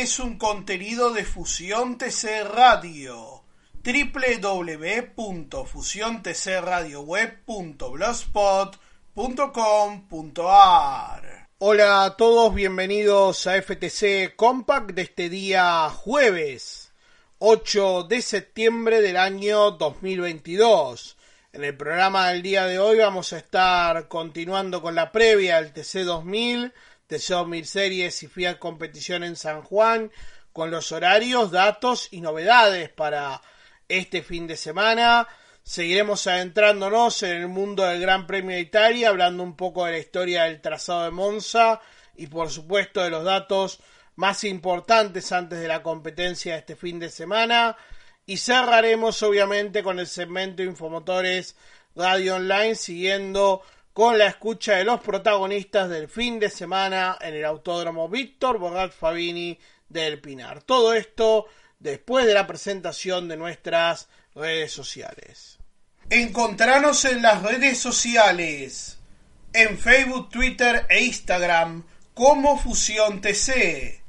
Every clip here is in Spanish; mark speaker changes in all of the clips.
Speaker 1: Es un contenido de Fusión TC Radio www.fusiontcradioweb.blogspot.com.ar Hola a todos, bienvenidos a FTC Compact de este día jueves 8 de septiembre del año 2022. En el programa del día de hoy vamos a estar continuando con la previa al TC 2000, TC 2000 Series y Fiat Competición en San Juan, con los horarios, datos y novedades para este fin de semana. Seguiremos adentrándonos en el mundo del Gran Premio de Italia, hablando un poco de la historia del trazado de Monza y por supuesto de los datos más importantes antes de la competencia de este fin de semana. Y cerraremos obviamente con el segmento Infomotores Radio Online, siguiendo con la escucha de los protagonistas del fin de semana en el Autódromo Víctor Bogat Fabini del Pinar. Todo esto después de la presentación de nuestras redes sociales. Encontranos en las redes sociales, en Facebook, Twitter e Instagram como Fusión TC.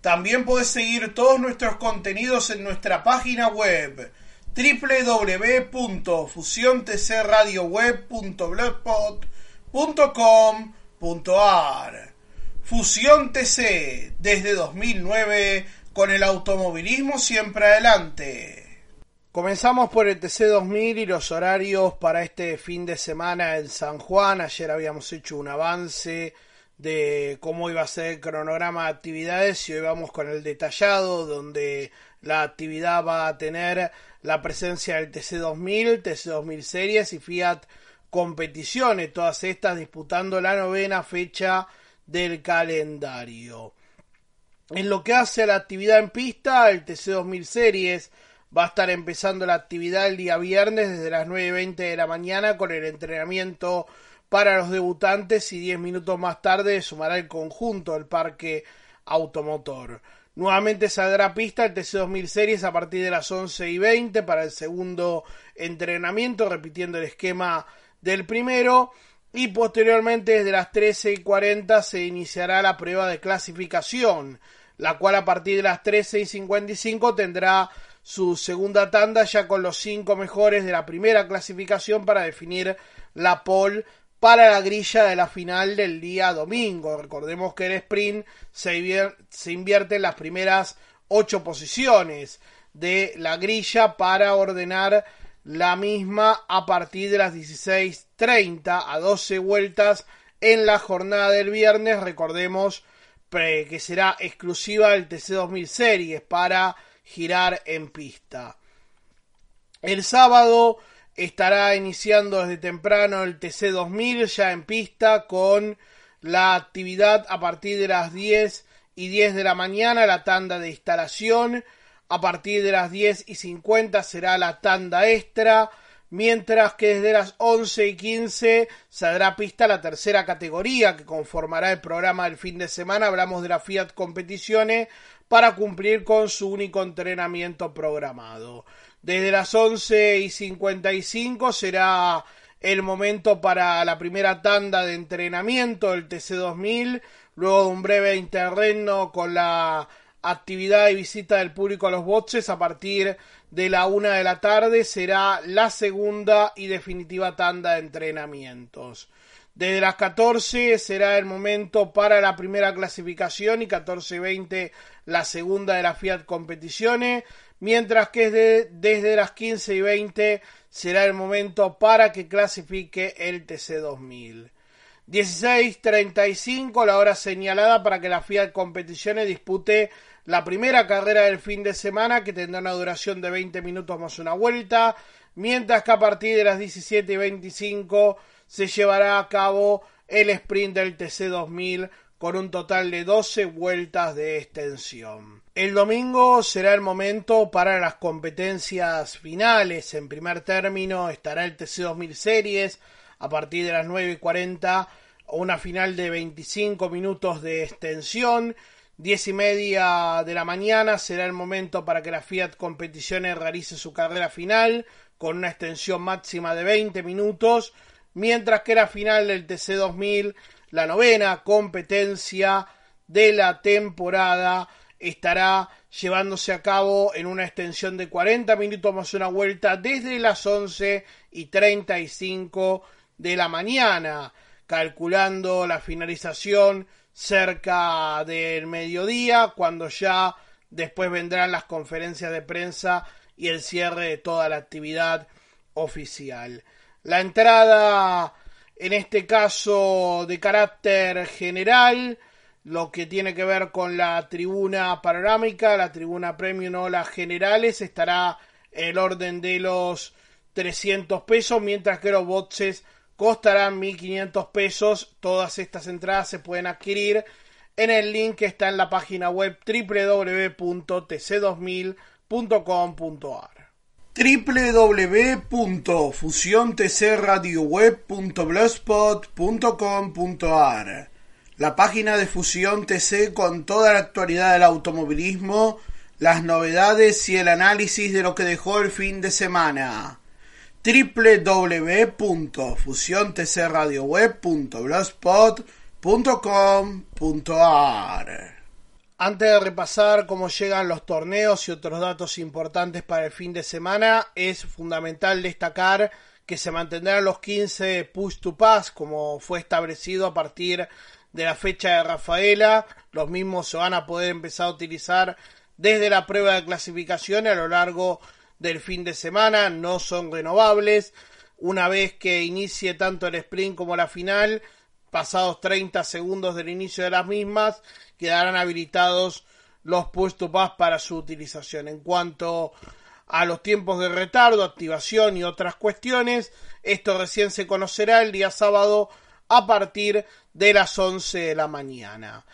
Speaker 1: También puedes seguir todos nuestros contenidos en nuestra página web www.fusiontcradioweb.blogspot.com.ar Fusión TC desde 2009 con el automovilismo siempre adelante. Comenzamos por el TC 2000 y los horarios para este fin de semana en San Juan. Ayer habíamos hecho un avance de cómo iba a ser el cronograma de actividades y hoy vamos con el detallado donde la actividad va a tener la presencia del TC2000, TC2000 Series y Fiat Competiciones, todas estas disputando la novena fecha del calendario. En lo que hace a la actividad en pista, el TC2000 Series va a estar empezando la actividad el día viernes desde las 9.20 de la mañana con el entrenamiento para los debutantes y 10 minutos más tarde sumará el conjunto del parque automotor. Nuevamente saldrá pista el TC2000 Series a partir de las 11 y 20 para el segundo entrenamiento, repitiendo el esquema del primero. Y posteriormente desde las 13 y 40 se iniciará la prueba de clasificación, la cual a partir de las 13 y 55 tendrá su segunda tanda ya con los cinco mejores de la primera clasificación para definir la pole para la grilla de la final del día domingo. Recordemos que el sprint se, invierte en las primeras ocho posiciones de la grilla para ordenar la misma a partir de las 16.30 a 12 vueltas en la jornada del viernes. Recordemos que será exclusiva del TC2000 Series para girar en pista. El sábado estará iniciando desde temprano el TC 2000 ya en pista con la actividad a partir de las 10 y 10 de la mañana, la tanda de instalación. A partir de las 10 y 50 será la tanda extra. Mientras que desde las 11 y 15 saldrá pista la tercera categoría que conformará el programa del fin de semana. Hablamos de la Fiat Competiciones para cumplir con su único entrenamiento programado. Desde las 11 y 55 será el momento para la primera tanda de entrenamiento del TC2000, luego de un breve interreno con la actividad y visita del público a los boxes a partir de la una de la tarde será la segunda y definitiva tanda de entrenamientos. Desde las 14 será el momento para la primera clasificación y 14.20 la segunda de las Fiat Competiciones mientras que desde, las 15 y 20 será el momento para que clasifique el TC2000. 16.35 la hora señalada para que la Fiat Competiciones dispute la primera carrera del fin de semana que tendrá una duración de 20 minutos más una vuelta, mientras que a partir de las 17 y 25 se llevará a cabo el sprint del TC2000 con un total de 12 vueltas de extensión. El domingo será el momento para las competencias finales. En primer término estará el TC 2000 Series a partir de las 9 y 40, una final de 25 minutos de extensión. 10 y media de la mañana será el momento para que la Fiat Competiciones realice su carrera final con una extensión máxima de 20 minutos, mientras que la final del TC 2000 la novena competencia de la temporada estará llevándose a cabo en una extensión de 40 minutos más una vuelta desde las 11 y 35 de la mañana, calculando la finalización cerca del mediodía, cuando ya después vendrán las conferencias de prensa y el cierre de toda la actividad oficial. La entrada, en este caso de carácter general, lo que tiene que ver con la tribuna panorámica, la tribuna premium o las generales, estará el orden de los 300 pesos, mientras que los boxes costarán 1500 pesos. Todas estas entradas se pueden adquirir en el link que está en la página web www.tc2000.com.ar www.fusiontcradioweb.blogspot.com.ar La página de Fusión TC con toda la actualidad del automovilismo, las novedades y el análisis de lo que dejó el fin de semana. www.fusiontcradioweb.blogspot.com.ar Antes de repasar cómo llegan los torneos y otros datos importantes para el fin de semana, es fundamental destacar que se mantendrán los 15 push to pass como fue establecido a partir de la fecha de Rafaela. Los mismos se van a poder empezar a utilizar desde la prueba de clasificación a lo largo del fin de semana, no son renovables. Una vez que inicie tanto el sprint como la final, pasados 30 segundos del inicio de las mismas, quedarán habilitados los puestos PAS para su utilización. En cuanto a los tiempos de retardo, activación y otras cuestiones, esto recién se conocerá el día sábado a partir de las 11 de la mañana.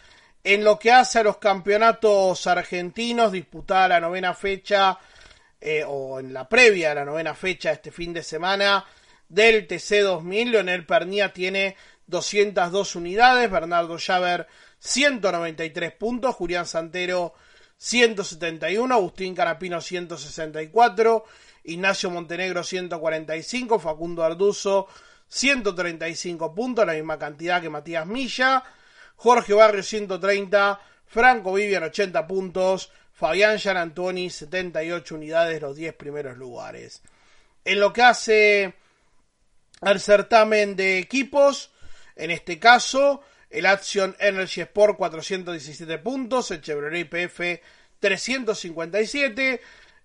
Speaker 1: En lo que hace a los campeonatos argentinos, disputada la novena fecha eh, o en la previa de la novena fecha este fin de semana del TC2000. Leonel Pernía tiene 202 unidades, Bernardo Llaver 193 puntos, Julián Santero 171, Agustín Carapino 164, Ignacio Montenegro 145, Facundo Arduzo 135 puntos, la misma cantidad que Matías Milla, Jorge Barrio 130, Franco Vivian 80 puntos, Fabián Gian Antoni, 78 unidades, los 10 primeros lugares. En lo que hace al certamen de equipos, en este caso, el Action Energy Sport 417 puntos, el Chevrolet IPF 357,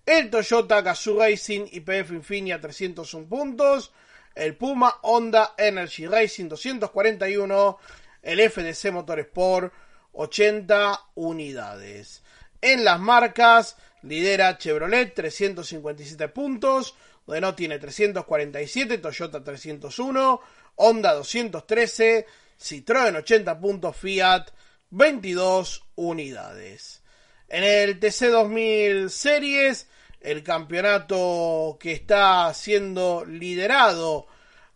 Speaker 1: el Toyota Gazoo Racing IPF Infinia 301 puntos, el Puma Honda Energy Racing 241, el FDC Motorsport 80 unidades. En las marcas lidera Chevrolet 357 puntos, Renault tiene 347, Toyota 301, Honda 213, Citroën 80 puntos, Fiat 22 unidades. En el TC2000 Series, el campeonato que está siendo liderado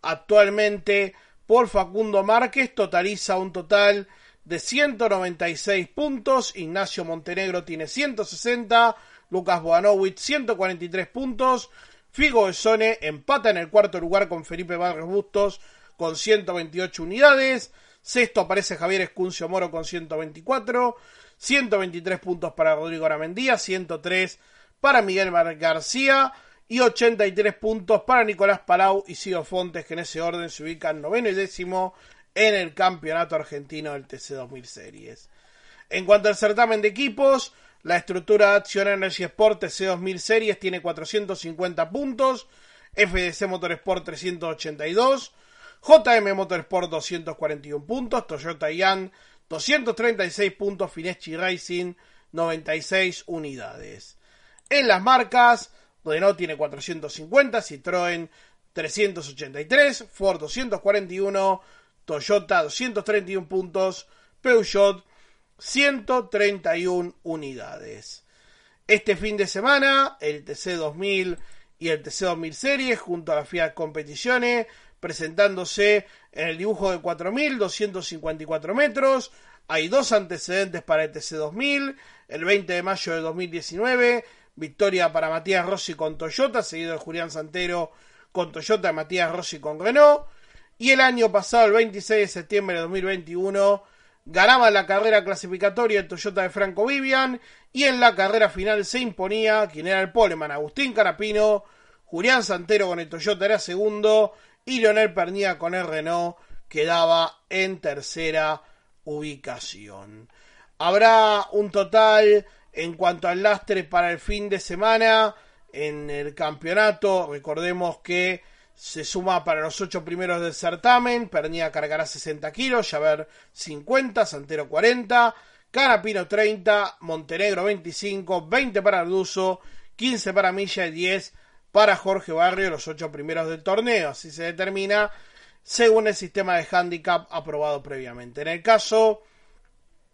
Speaker 1: actualmente por Facundo Márquez totaliza un total de 196 puntos, Ignacio Montenegro tiene 160, Lucas Boanowicz 143 puntos, Figo Besone empata en el cuarto lugar con Felipe Barrios Bustos con 128 unidades, sexto aparece Javier Escuncio Moro con 124, 123 puntos para Rodrigo Aramendía, 103 para Miguel García y 83 puntos para Nicolás Palau y Sido Fontes que en ese orden se ubican noveno y décimo en el campeonato argentino del TC2000 Series. En cuanto al certamen de equipos, la estructura Action Energy Sport TC2000 Series tiene 450 puntos, FDC Motorsport 382, JM Motorsport 241 puntos, Toyota Yan 236 puntos, Fineschi Racing 96 unidades. En las marcas, Renault tiene 450, Citroën 383, Ford 241, Toyota 231 puntos, Peugeot 131 unidades. Este fin de semana, el TC2000 y el TC2000 Series junto a la Fiat Competiciones presentándose en el dibujo de 4.254 metros. Hay dos antecedentes para el TC2000. El 20 de mayo de 2019, victoria para Matías Rossi con Toyota, seguido de Julián Santero con Toyota, Matías Rossi con Renault. Y el año pasado, el 26 de septiembre de 2021, ganaba la carrera clasificatoria el Toyota de Franco Vivian y en la carrera final se imponía quien era el poleman Agustín Carapino, Julián Santero con el Toyota era segundo y Leonel Pernía con el Renault quedaba en tercera ubicación. Habrá un total en cuanto al lastre para el fin de semana en el campeonato. Recordemos que se suma para los ocho primeros del certamen. Pernía cargará 60 kilos, Javer 50, Santero 40, Carapino 30, Montenegro 25, 20 para Arduzo, 15 para Milla y 10 para Jorge Barrio, los ocho primeros del torneo. Así se determina según el sistema de handicap aprobado previamente. En el caso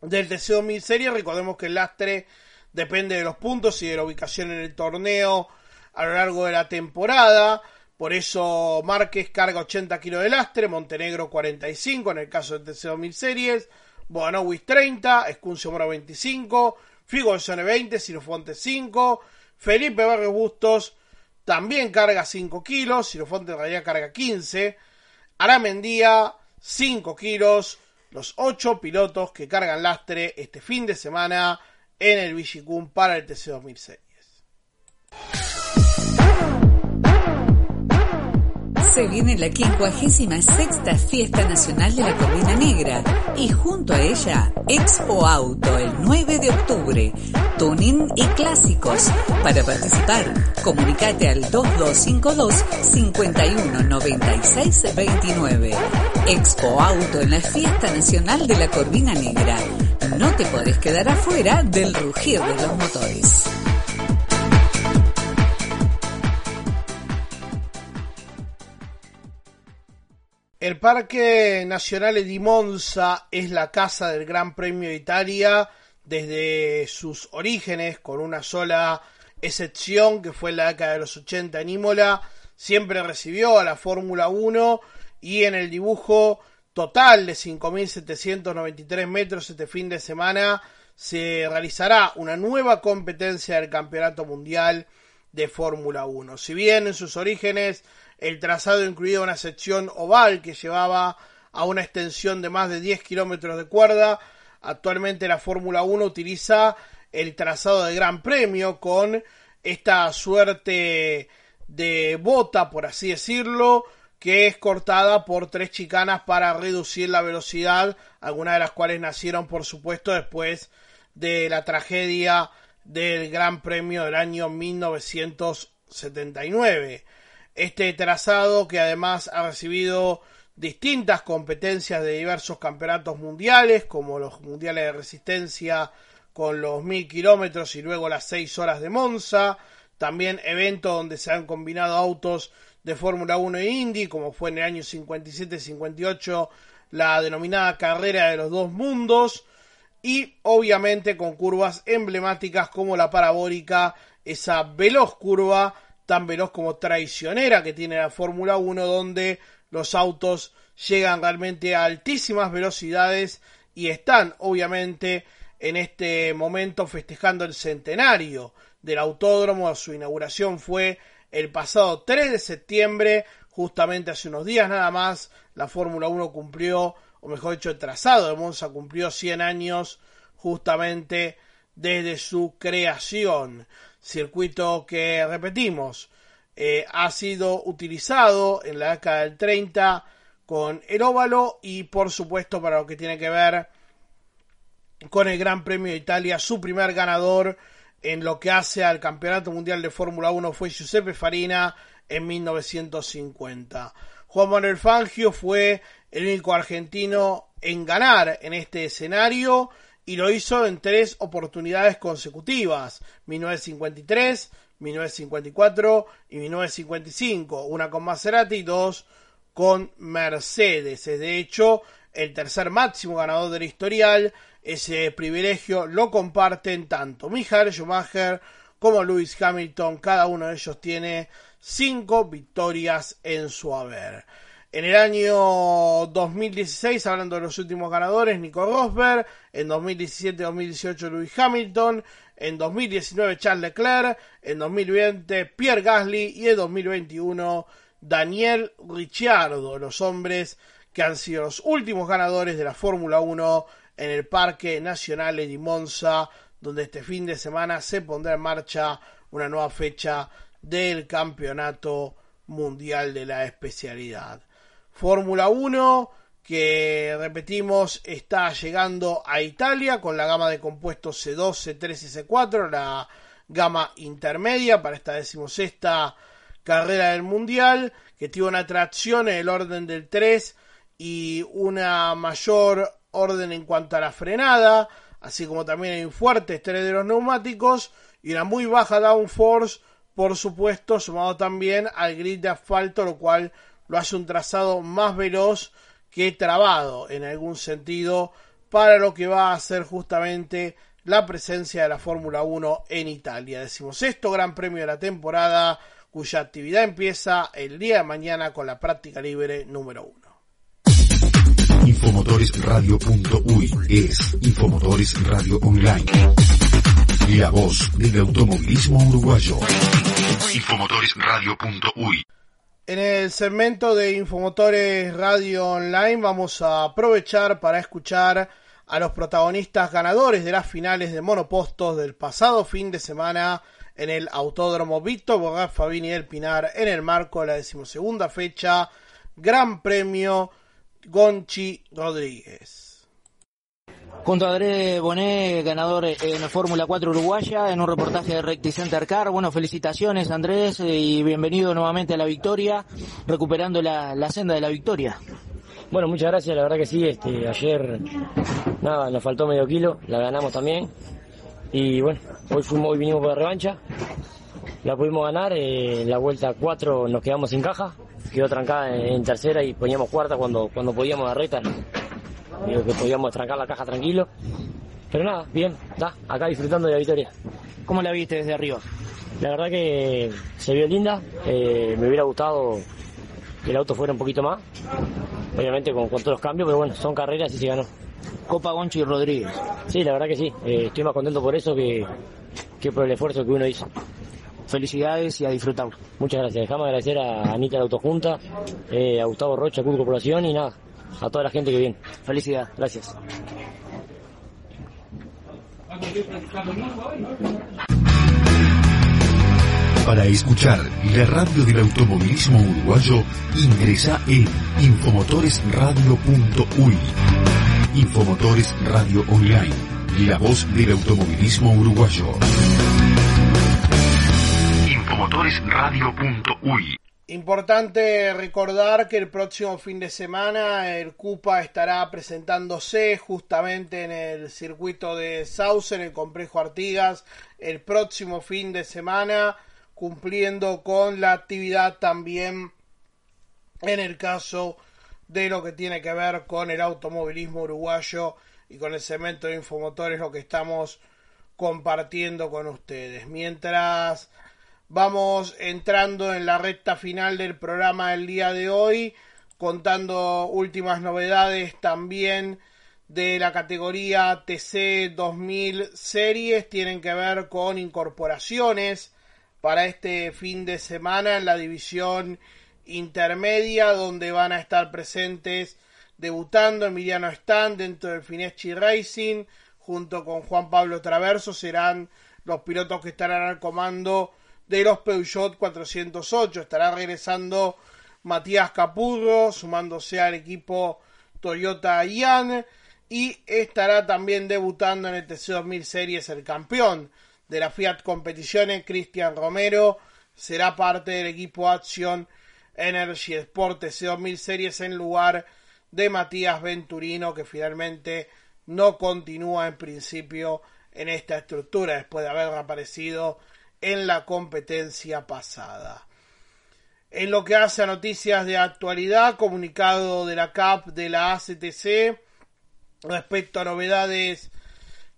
Speaker 1: del TC2000 Serie, recordemos que el lastre depende de los puntos y de la ubicación en el torneo a lo largo de la temporada. Por eso Márquez carga 80 kilos de lastre, Montenegro 45 en el caso del TC2000 Series, Boanowis 30, Escuncio Moro 25, Figo 20, Sirofonte 5, Felipe Barrios Bustos también carga 5 kilos, Sirofonte en realidad carga 15, Aramendía, 5 kilos, los 8 pilotos que cargan lastre este fin de semana en el Vigicum para el TC 2006.
Speaker 2: Se viene la 56 Fiesta Nacional de la Corvina Negra y junto a ella Expo Auto el 9 de octubre, tuning y clásicos. Para participar, comunicate al 2252 519629. Expo Auto en la Fiesta Nacional de la Corvina Negra. No te podés quedar afuera del rugir de los motores.
Speaker 1: El Parque Nacional di Monza es la casa del Gran Premio de Italia desde sus orígenes, con una sola excepción que fue en la década de los 80 en Imola, siempre recibió a la Fórmula 1 y en el dibujo total de 5.793 metros este fin de semana se realizará una nueva competencia del Campeonato Mundial de Fórmula 1. Si bien en sus orígenes el trazado incluía una sección oval que llevaba a una extensión de más de 10 kilómetros de cuerda. Actualmente la Fórmula 1 utiliza el trazado de Gran Premio con esta suerte de bota, por así decirlo, que es cortada por tres chicanas para reducir la velocidad, algunas de las cuales nacieron, por supuesto, después de la tragedia del Gran Premio del año 1979. Este trazado que además ha recibido distintas competencias de diversos campeonatos mundiales, como los mundiales de resistencia con los mil kilómetros y luego las seis horas de Monza, también eventos donde se han combinado autos de Fórmula 1 e Indy, como fue en el año 57-58 la denominada carrera de los dos mundos, y obviamente con curvas emblemáticas como la parabólica, esa veloz curva tan veloz como traicionera que tiene la Fórmula 1, donde los autos llegan realmente a altísimas velocidades y están obviamente en este momento festejando el centenario del autódromo. Su inauguración fue el pasado 3 de septiembre, justamente hace unos días nada más. La Fórmula 1 cumplió, o mejor dicho, el trazado de Monza cumplió 100 años justamente desde su creación circuito que repetimos eh, ha sido utilizado en la década del 30 con el óvalo y por supuesto para lo que tiene que ver con el Gran Premio de Italia su primer ganador en lo que hace al Campeonato Mundial de Fórmula 1 fue Giuseppe Farina en 1950. Juan Manuel Fangio fue el único argentino en ganar en este escenario y lo hizo en tres oportunidades consecutivas, 1953, 1954 y 1955, una con Maserati y dos con Mercedes. Es de hecho el tercer máximo ganador del historial. Ese privilegio lo comparten tanto Michael Schumacher como Lewis Hamilton. Cada uno de ellos tiene cinco victorias en su haber. En el año 2016, hablando de los últimos ganadores, Nico Rosberg. En 2017-2018, Lewis Hamilton. En 2019, Charles Leclerc. En 2020, Pierre Gasly. Y en 2021, Daniel Ricciardo. Los hombres que han sido los últimos ganadores de la Fórmula 1 en el Parque Nacional de Monza, donde este fin de semana se pondrá en marcha una nueva fecha del Campeonato Mundial de la Especialidad. Fórmula 1 que repetimos está llegando a Italia con la gama de compuestos C2, C3 y C4, la gama intermedia para esta decimosexta carrera del Mundial, que tiene una tracción en el orden del 3 y una mayor orden en cuanto a la frenada, así como también hay un fuerte estrés de los neumáticos y una muy baja downforce, por supuesto, sumado también al grid de asfalto, lo cual lo hace un trazado más veloz que trabado en algún sentido para lo que va a ser justamente la presencia de la Fórmula 1 en Italia. Decimos esto, Gran Premio de la temporada, cuya actividad empieza el día de mañana con la práctica libre número 1.
Speaker 3: Infomotoresradio.uy es Infomotores Radio Online. La voz del automovilismo uruguayo. Infomotoresradio.uy
Speaker 1: en el segmento de Infomotores Radio Online vamos a aprovechar para escuchar a los protagonistas ganadores de las finales de monopostos del pasado fin de semana en el Autódromo Víctor Bogart Fabini del Pinar en el marco de la decimosegunda fecha Gran Premio Gonchi Rodríguez.
Speaker 4: Junto a André Bonet, ganador en Fórmula 4 Uruguaya, en un reportaje de Recti Center Car. Bueno, felicitaciones Andrés y bienvenido nuevamente a la victoria, recuperando la, senda de la victoria.
Speaker 5: Bueno, muchas gracias, la verdad que sí, este, ayer nada, nos faltó medio kilo, la ganamos también. Y bueno, hoy fuimos, hoy vinimos por la revancha, la pudimos ganar, eh, la vuelta 4 nos quedamos sin caja, quedó trancada en, tercera y poníamos cuarta cuando, cuando podíamos dar recta Digo que podíamos trancar la caja tranquilo. Pero nada, bien, está, acá disfrutando de la victoria.
Speaker 4: ¿Cómo la viste desde arriba?
Speaker 5: La verdad que se vio linda, eh, me hubiera gustado que el auto fuera un poquito más, obviamente con, todos los cambios, pero bueno, son carreras y se ganó.
Speaker 4: Copa Gonchi y Rodríguez.
Speaker 5: Sí, la verdad que sí, eh, estoy más contento por eso que, que por el esfuerzo que uno hizo.
Speaker 4: Felicidades y a disfrutar.
Speaker 5: Muchas gracias. Dejamos agradecer a Anita de Autojunta, eh, a Gustavo Rocha, a Corporación y nada, a toda la gente que viene.
Speaker 4: Felicidad.
Speaker 5: Gracias.
Speaker 3: Para escuchar la radio del automovilismo uruguayo, ingresa en infomotoresradio.uy. Infomotores Radio Online, la voz del automovilismo uruguayo. Infomotoresradio.uy
Speaker 1: Importante recordar que el próximo fin de semana el CUPA estará presentándose justamente en el circuito de Sauce, en el complejo Artigas, el próximo fin de semana, cumpliendo con la actividad también en el caso de lo que tiene que ver con el automovilismo uruguayo y con el cemento de infomotores, lo que estamos compartiendo con ustedes. Mientras Vamos entrando en la recta final del programa del día de hoy, contando últimas novedades también de la categoría TC 2000 series. Tienen que ver con incorporaciones para este fin de semana en la división intermedia, donde van a estar presentes debutando Emiliano Stan dentro del Fineschi Racing, junto con Juan Pablo Traverso, serán los pilotos que estarán al comando de los Peugeot 408. Estará regresando Matías Capurro, sumándose al equipo Toyota Ian. Y estará también debutando en el TC2000 Series el campeón de la Fiat Competiciones, Cristian Romero. Será parte del equipo Action Energy Sport TC2000 Series en lugar de Matías Venturino, que finalmente no continúa en principio en esta estructura después de haber aparecido en la competencia pasada. En lo que hace a noticias de actualidad, comunicado de la CAP de la ACTC respecto a novedades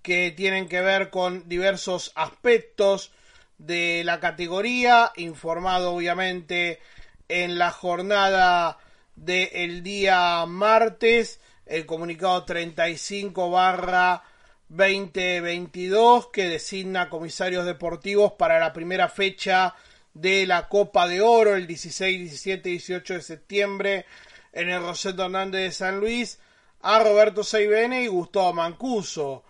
Speaker 1: que tienen que ver con diversos aspectos de la categoría, informado obviamente en la jornada del día martes, el comunicado 35 barra 2022 que designa comisarios deportivos para la primera fecha de la Copa de Oro el 16, 17 y 18 de septiembre en el Roseto Hernández de San Luis a Roberto Seibene y Gustavo Mancuso.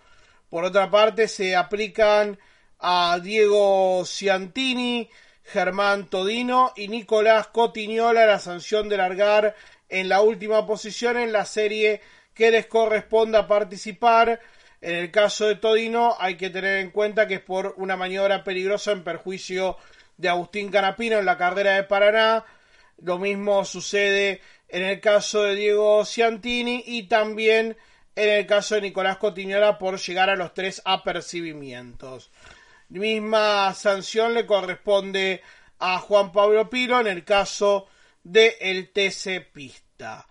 Speaker 1: Por otra parte, se aplican a Diego Ciantini, Germán Todino y Nicolás Cotiñola la sanción de largar en la última posición en la serie que les corresponda participar. En el caso de Todino hay que tener en cuenta que es por una maniobra peligrosa en perjuicio de Agustín Canapino en la carrera de Paraná. Lo mismo sucede en el caso de Diego Ciantini y también en el caso de Nicolás Cotiñola por llegar a los tres apercibimientos. Misma sanción le corresponde a Juan Pablo Piro en el caso del el TC Pista.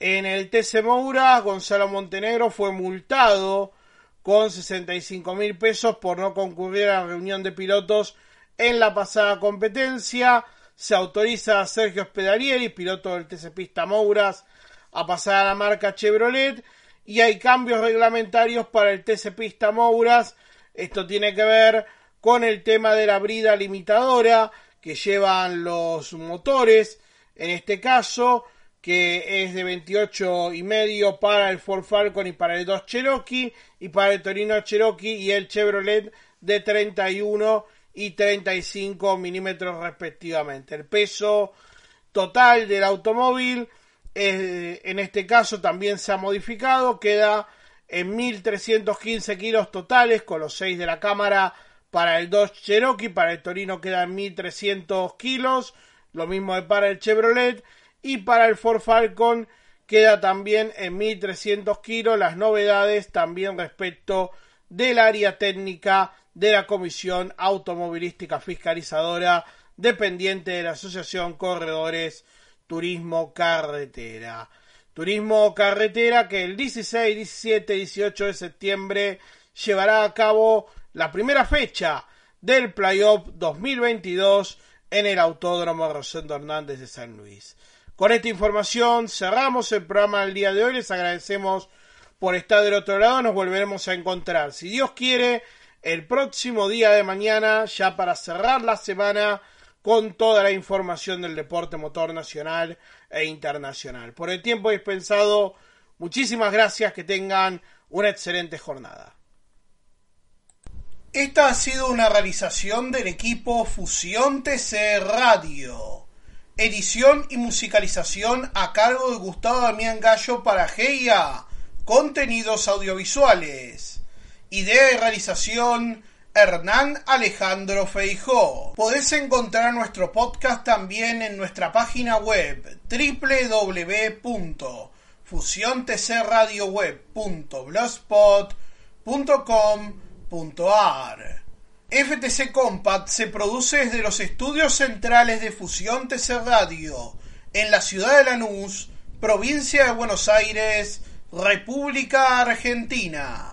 Speaker 1: En el TC Moura, Gonzalo Montenegro fue multado con 65 mil pesos por no concurrir a la reunión de pilotos en la pasada competencia. Se autoriza a Sergio Spedalieri, piloto del TC Pista Mouras, a pasar a la marca Chevrolet. Y hay cambios reglamentarios para el TC Pista Mouras. Esto tiene que ver con el tema de la brida limitadora que llevan los motores, en este caso, que es de 28 y medio para el Ford Falcon y para el 2 Cherokee, y para el Torino Cherokee y el Chevrolet de 31 y 35 milímetros respectivamente. El peso total del automóvil en este caso también se ha modificado, queda en 1.315 kilos totales con los 6 de la cámara para el 2 Cherokee, para el Torino quedan 1.300 kilos, lo mismo para el Chevrolet y para el Ford Falcon queda también en 1.300 kilos las novedades también respecto del área técnica de la Comisión Automovilística Fiscalizadora dependiente de la Asociación Corredores Turismo Carretera. Turismo Carretera que el 16, 17, 18 de septiembre llevará a cabo la primera fecha del Playoff 2022 en el Autódromo Rosendo Hernández de San Luis. Con esta información cerramos el programa del día de hoy. Les agradecemos por estar del otro lado. Nos volveremos a encontrar, si Dios quiere, el próximo día de mañana, ya para cerrar la semana con toda la información del deporte motor nacional e internacional. Por el tiempo dispensado, muchísimas gracias, que tengan una excelente jornada. Esta ha sido una realización del equipo Fusión TC Radio. Edición y musicalización a cargo de Gustavo Damián Gallo para GIA. Contenidos audiovisuales. Idea y realización Hernán Alejandro Feijó. Podés encontrar nuestro podcast también en nuestra página web www.fusiontcradioweb.blogspot.com.ar FTC Compact se produce desde los estudios centrales de Fusión TC Radio en la ciudad de Lanús, provincia de Buenos Aires, República Argentina.